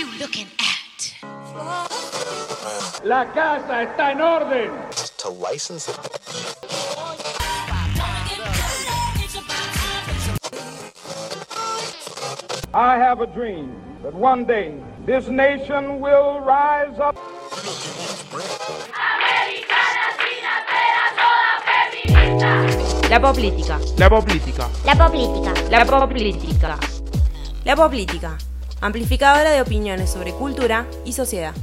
you looking at? La casa está en orden. to license it. I have a dream that one day this nation will rise up. La política. La política. La política. La política. La política. Amplificadora de opiniones sobre cultura y sociedad.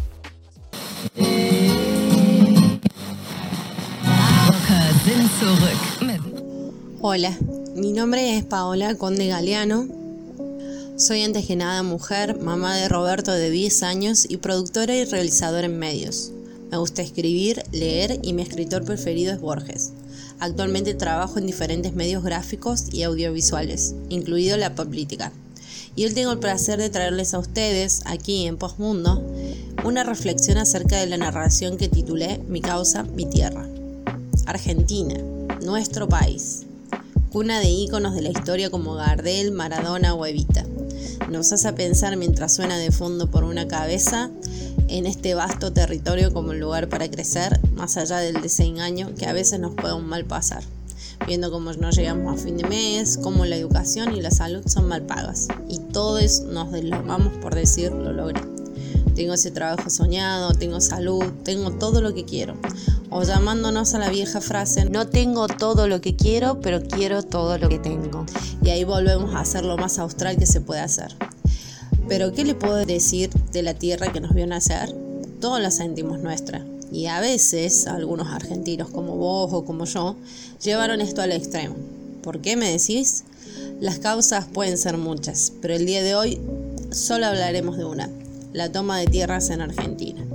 Hola, mi nombre es Paola Conde Galeano. Soy antes que nada mujer, mamá de Roberto de 10 años y productora y realizadora en medios. Me gusta escribir, leer y mi escritor preferido es Borges. Actualmente trabajo en diferentes medios gráficos y audiovisuales, incluido la política. Y hoy tengo el placer de traerles a ustedes, aquí en Postmundo, una reflexión acerca de la narración que titulé Mi causa, mi tierra. Argentina, nuestro país, cuna de íconos de la historia como Gardel, Maradona o Evita. Nos hace pensar mientras suena de fondo por una cabeza en este vasto territorio como lugar para crecer, más allá del desengaño que a veces nos puede un mal pasar, viendo cómo no llegamos a fin de mes, cómo la educación y la salud son mal pagas, y todos nos deslomamos por decir lo logré. Tengo ese trabajo soñado, tengo salud, tengo todo lo que quiero. O llamándonos a la vieja frase, no tengo todo lo que quiero, pero quiero todo lo que tengo. Y ahí volvemos a hacer lo más austral que se puede hacer. Pero ¿qué le puedo decir de la tierra que nos vio nacer? Todos la sentimos nuestra. Y a veces, algunos argentinos como vos o como yo, llevaron esto al extremo. ¿Por qué me decís? Las causas pueden ser muchas, pero el día de hoy solo hablaremos de una, la toma de tierras en Argentina.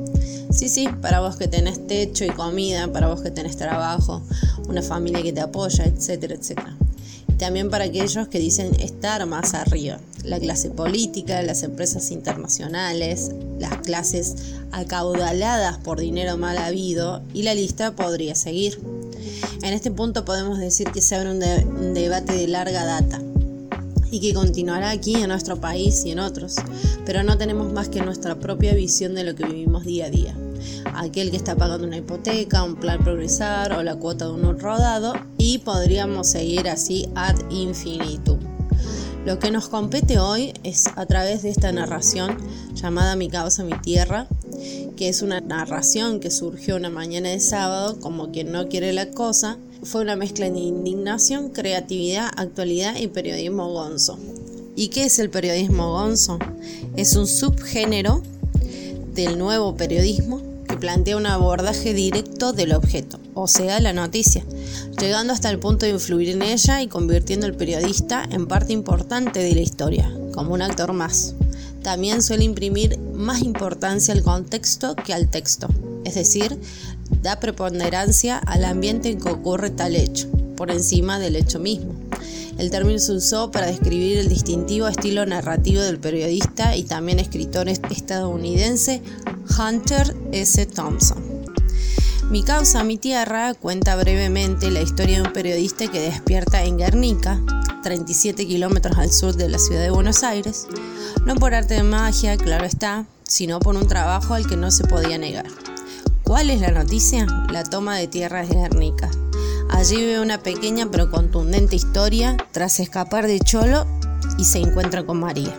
Sí, sí, para vos que tenés techo y comida, para vos que tenés trabajo, una familia que te apoya, etcétera, etcétera. Y también para aquellos que dicen estar más arriba, la clase política, las empresas internacionales, las clases acaudaladas por dinero mal habido y la lista podría seguir. En este punto podemos decir que se abre un, un debate de larga data y que continuará aquí en nuestro país y en otros, pero no tenemos más que nuestra propia visión de lo que vivimos día a día. Aquel que está pagando una hipoteca, un plan progresar o la cuota de un rodado y podríamos seguir así ad infinitum. Lo que nos compete hoy es a través de esta narración llamada Mi causa, mi tierra, que es una narración que surgió una mañana de sábado, como quien no quiere la cosa, fue una mezcla de indignación, creatividad, actualidad y periodismo gonzo. ¿Y qué es el periodismo gonzo? Es un subgénero del nuevo periodismo que plantea un abordaje directo del objeto, o sea, la noticia, llegando hasta el punto de influir en ella y convirtiendo al periodista en parte importante de la historia, como un actor más. También suele imprimir más importancia al contexto que al texto, es decir, da preponderancia al ambiente en que ocurre tal hecho, por encima del hecho mismo. El término se usó para describir el distintivo estilo narrativo del periodista y también escritor estadounidense Hunter S. Thompson. Mi causa, mi tierra, cuenta brevemente la historia de un periodista que despierta en Guernica, 37 kilómetros al sur de la ciudad de Buenos Aires, no por arte de magia, claro está, sino por un trabajo al que no se podía negar. ¿Cuál es la noticia? La toma de tierras de Guernica. Allí ve una pequeña pero contundente historia tras escapar de Cholo y se encuentra con María.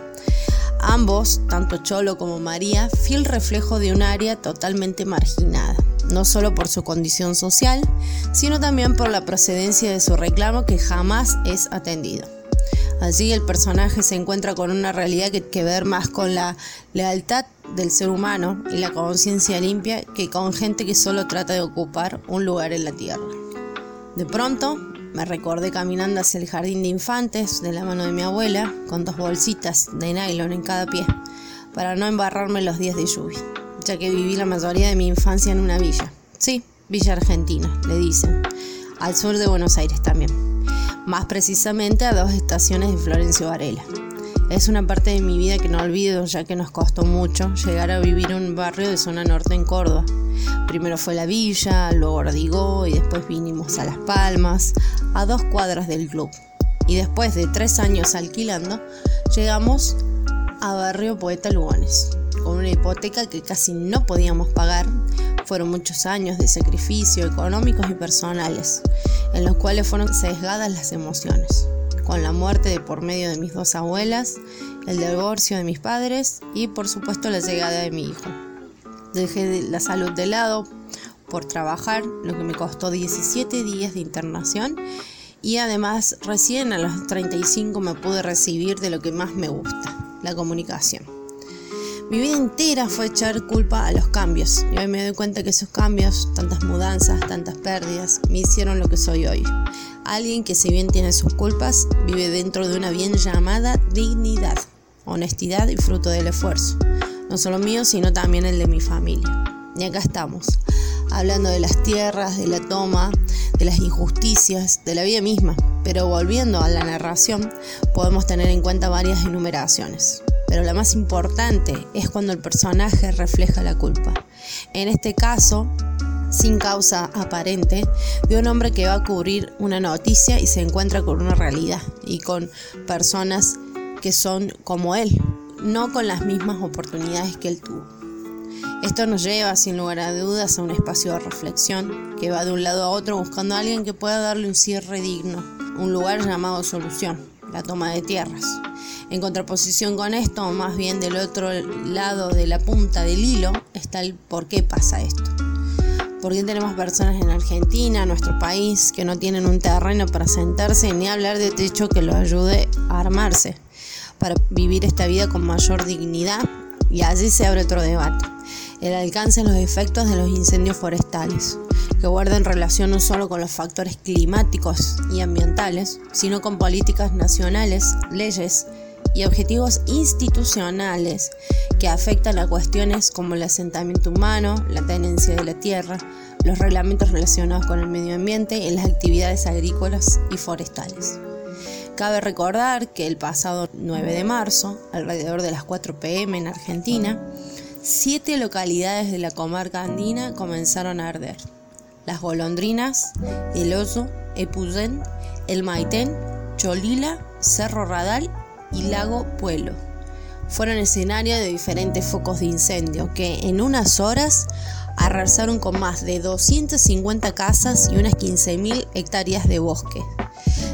Ambos, tanto Cholo como María, fiel reflejo de un área totalmente marginada, no solo por su condición social, sino también por la procedencia de su reclamo que jamás es atendido. Allí el personaje se encuentra con una realidad que, que ver más con la lealtad del ser humano y la conciencia limpia que con gente que solo trata de ocupar un lugar en la tierra. De pronto me recordé caminando hacia el jardín de infantes de la mano de mi abuela con dos bolsitas de nylon en cada pie para no embarrarme los días de lluvia, ya que viví la mayoría de mi infancia en una villa. Sí, Villa Argentina, le dicen, al sur de Buenos Aires también, más precisamente a dos estaciones de Florencio Varela. Es una parte de mi vida que no olvido, ya que nos costó mucho llegar a vivir en un barrio de zona norte en Córdoba. Primero fue la villa, luego Ordigó y después vinimos a Las Palmas, a dos cuadras del club. Y después de tres años alquilando, llegamos a Barrio Poeta Lugones, con una hipoteca que casi no podíamos pagar. Fueron muchos años de sacrificio económicos y personales, en los cuales fueron sesgadas las emociones, con la muerte de por medio de mis dos abuelas, el divorcio de mis padres y por supuesto la llegada de mi hijo. Dejé la salud de lado por trabajar, lo que me costó 17 días de internación y además recién a los 35 me pude recibir de lo que más me gusta, la comunicación. Mi vida entera fue echar culpa a los cambios y hoy me doy cuenta que esos cambios, tantas mudanzas, tantas pérdidas, me hicieron lo que soy hoy. Alguien que si bien tiene sus culpas, vive dentro de una bien llamada dignidad, honestidad y fruto del esfuerzo, no solo mío, sino también el de mi familia. Y acá estamos, hablando de las tierras, de la toma, de las injusticias, de la vida misma. Pero volviendo a la narración, podemos tener en cuenta varias enumeraciones. Pero la más importante es cuando el personaje refleja la culpa. En este caso, sin causa aparente, de un hombre que va a cubrir una noticia y se encuentra con una realidad y con personas que son como él, no con las mismas oportunidades que él tuvo. Esto nos lleva, sin lugar a dudas, a un espacio de reflexión que va de un lado a otro buscando a alguien que pueda darle un cierre digno, un lugar llamado solución, la toma de tierras. En contraposición con esto, o más bien del otro lado de la punta del hilo, está el por qué pasa esto. ¿Por qué tenemos personas en Argentina, nuestro país, que no tienen un terreno para sentarse ni hablar de techo que los ayude a armarse, para vivir esta vida con mayor dignidad? Y allí se abre otro debate el alcance en los efectos de los incendios forestales, que guardan relación no solo con los factores climáticos y ambientales, sino con políticas nacionales, leyes y objetivos institucionales que afectan a cuestiones como el asentamiento humano, la tenencia de la tierra, los reglamentos relacionados con el medio ambiente y las actividades agrícolas y forestales. Cabe recordar que el pasado 9 de marzo, alrededor de las 4 pm en Argentina, siete localidades de la comarca andina comenzaron a arder. Las Golondrinas, El Oso, Epuyén, El Maitén, Cholila, Cerro Radal y Lago Puelo. Fueron escenario de diferentes focos de incendio que en unas horas arrasaron con más de 250 casas y unas 15.000 hectáreas de bosque,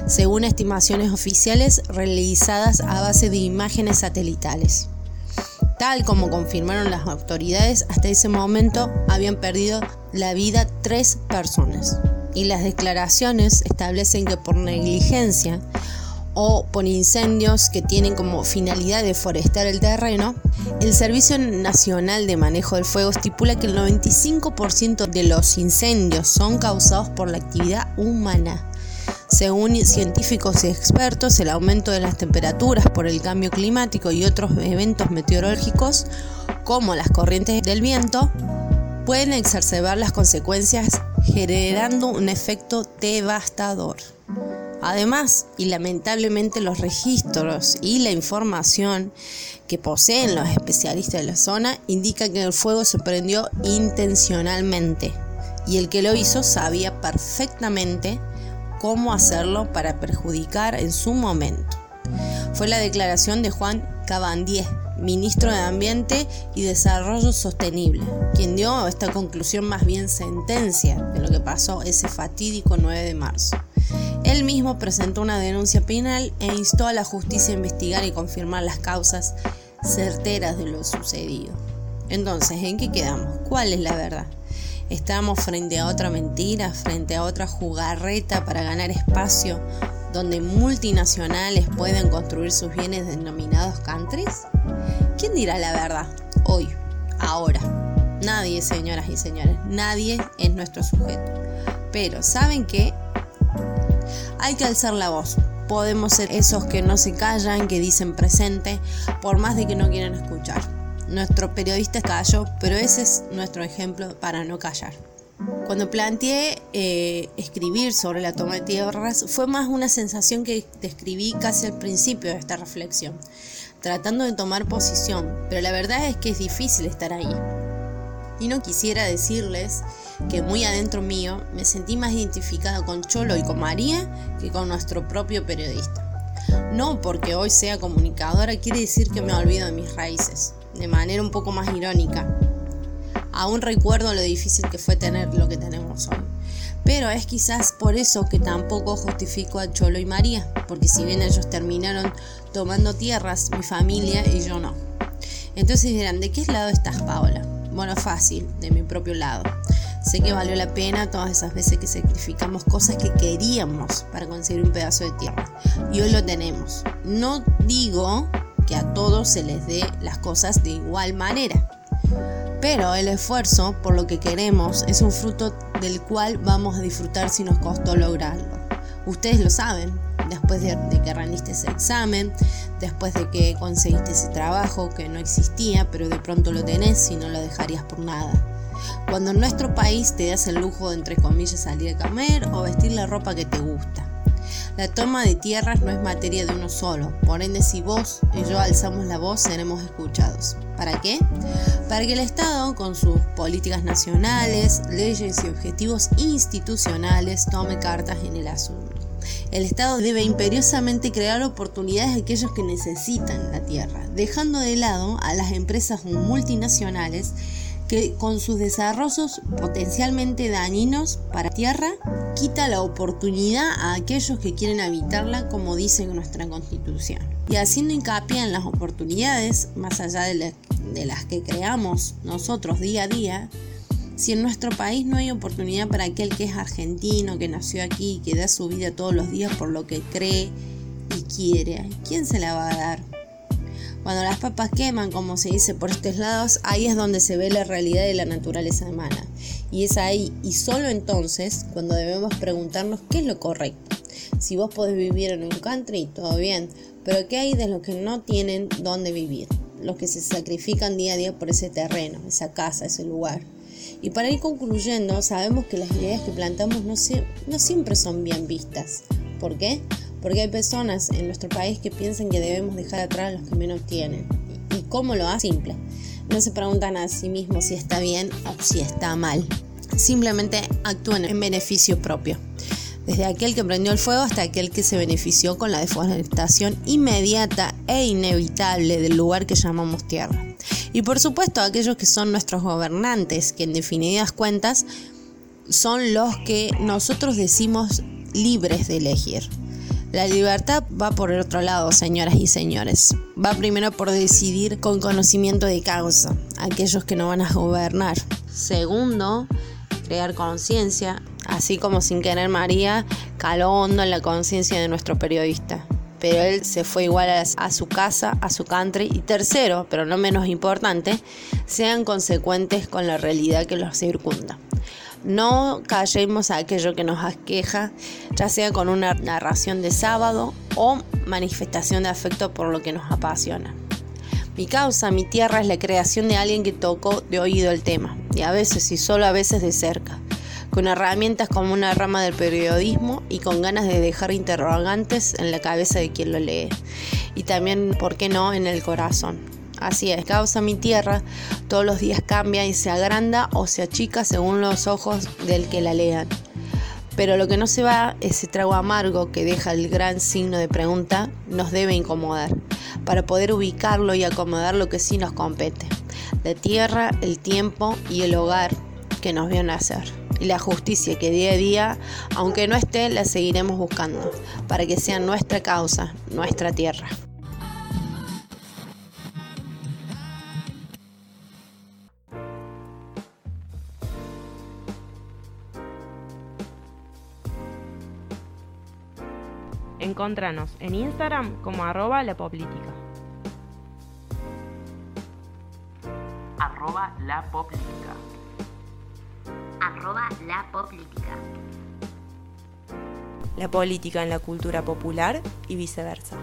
según estimaciones oficiales realizadas a base de imágenes satelitales. Tal como confirmaron las autoridades, hasta ese momento habían perdido la vida tres personas. Y las declaraciones establecen que por negligencia o por incendios que tienen como finalidad deforestar el terreno, el Servicio Nacional de Manejo del Fuego estipula que el 95% de los incendios son causados por la actividad humana. Según científicos y expertos, el aumento de las temperaturas por el cambio climático y otros eventos meteorológicos, como las corrientes del viento, pueden exacerbar las consecuencias generando un efecto devastador. Además, y lamentablemente los registros y la información que poseen los especialistas de la zona indican que el fuego se prendió intencionalmente y el que lo hizo sabía perfectamente cómo hacerlo para perjudicar en su momento. Fue la declaración de Juan Cabandier, ministro de Ambiente y Desarrollo Sostenible, quien dio esta conclusión más bien sentencia de lo que pasó ese fatídico 9 de marzo. Él mismo presentó una denuncia penal e instó a la justicia a investigar y confirmar las causas certeras de lo sucedido. Entonces, ¿en qué quedamos? ¿Cuál es la verdad? Estamos frente a otra mentira, frente a otra jugarreta para ganar espacio donde multinacionales pueden construir sus bienes denominados countries? ¿Quién dirá la verdad? Hoy, ahora. Nadie, señoras y señores, nadie es nuestro sujeto. Pero, ¿saben qué? Hay que alzar la voz. Podemos ser esos que no se callan, que dicen presente, por más de que no quieran escuchar. Nuestro periodista calló, pero ese es nuestro ejemplo para no callar. Cuando planteé eh, escribir sobre la toma de tierras, fue más una sensación que describí casi al principio de esta reflexión, tratando de tomar posición, pero la verdad es que es difícil estar ahí. Y no quisiera decirles que muy adentro mío me sentí más identificada con Cholo y con María que con nuestro propio periodista. No porque hoy sea comunicadora quiere decir que me olvido de mis raíces, de manera un poco más irónica. Aún recuerdo lo difícil que fue tener lo que tenemos hoy. Pero es quizás por eso que tampoco justifico a Cholo y María, porque si bien ellos terminaron tomando tierras, mi familia y yo no. Entonces dirán, ¿de qué lado estás, Paola? Bueno, fácil, de mi propio lado. Sé que valió la pena todas esas veces que sacrificamos cosas que queríamos para conseguir un pedazo de tierra. Y hoy lo tenemos. No digo que a todos se les dé las cosas de igual manera. Pero el esfuerzo por lo que queremos es un fruto del cual vamos a disfrutar si nos costó lograrlo. Ustedes lo saben, después de, que rendiste ese examen, después de que conseguiste ese trabajo que no existía, pero de pronto lo tenés y no lo dejarías por nada. Cuando en nuestro país te das el lujo de, entre comillas, salir a comer o vestir la ropa que te gusta. La toma de tierras no es materia de uno solo, por ende si vos y yo alzamos la voz seremos escuchados. ¿Para qué? Para que el Estado, con sus políticas nacionales, leyes y objetivos institucionales, tome cartas en el asunto. El Estado debe imperiosamente crear oportunidades a aquellos que necesitan la tierra, dejando de lado a las empresas multinacionales que con sus desarrollos potencialmente dañinos para tierra quita la oportunidad a aquellos que quieren habitarla como dice nuestra constitución. Y haciendo hincapié en las oportunidades, más allá de, de las que creamos nosotros día a día, si en nuestro país no hay oportunidad para aquel que es argentino, que nació aquí, que da su vida todos los días por lo que cree y quiere, ¿quién se la va a dar? Cuando las papas queman, como se dice por estos lados, ahí es donde se ve la realidad de la naturaleza humana. Y es ahí y solo entonces cuando debemos preguntarnos qué es lo correcto. Si vos podés vivir en un country, todo bien, pero ¿qué hay de los que no tienen dónde vivir? Los que se sacrifican día a día por ese terreno, esa casa, ese lugar. Y para ir concluyendo, sabemos que las ideas que plantamos no, no siempre son bien vistas. ¿Por qué? Porque hay personas en nuestro país que piensan que debemos dejar atrás a los que menos tienen. ¿Y cómo lo hacen? Simple. No se preguntan a sí mismos si está bien o si está mal. Simplemente actúan en beneficio propio. Desde aquel que prendió el fuego hasta aquel que se benefició con la deforestación inmediata e inevitable del lugar que llamamos tierra. Y por supuesto aquellos que son nuestros gobernantes, que en definidas cuentas son los que nosotros decimos libres de elegir. La libertad va por el otro lado, señoras y señores. Va primero por decidir con conocimiento de causa, aquellos que no van a gobernar. Segundo, crear conciencia, así como sin querer María caló hondo en la conciencia de nuestro periodista pero él se fue igual a, su casa, a su country. Y tercero, pero no menos importante, sean consecuentes con la realidad que los circunda. No callemos a aquello que nos aqueja, ya sea con una narración de sábado o manifestación de afecto por lo que nos apasiona. Mi causa, mi tierra, es la creación de alguien que tocó de oído el tema, y a veces, y solo a veces de cerca con herramientas como una rama del periodismo y con ganas de dejar interrogantes en la cabeza de quien lo lee. Y también, ¿por qué no?, en el corazón. Así es, causa mi tierra, todos los días cambia y se agranda o se achica según los ojos del que la lean. Pero lo que no se va, ese trago amargo que deja el gran signo de pregunta, nos debe incomodar, para poder ubicarlo y acomodar lo que sí nos compete. La tierra, el tiempo y el hogar que nos vio nacer y la justicia que día a día, aunque no esté, la seguiremos buscando, para que sea nuestra causa, nuestra tierra. Encontranos en Instagram como arroba la poplítica. Arroba la poplítica la política. La política en la cultura popular y viceversa.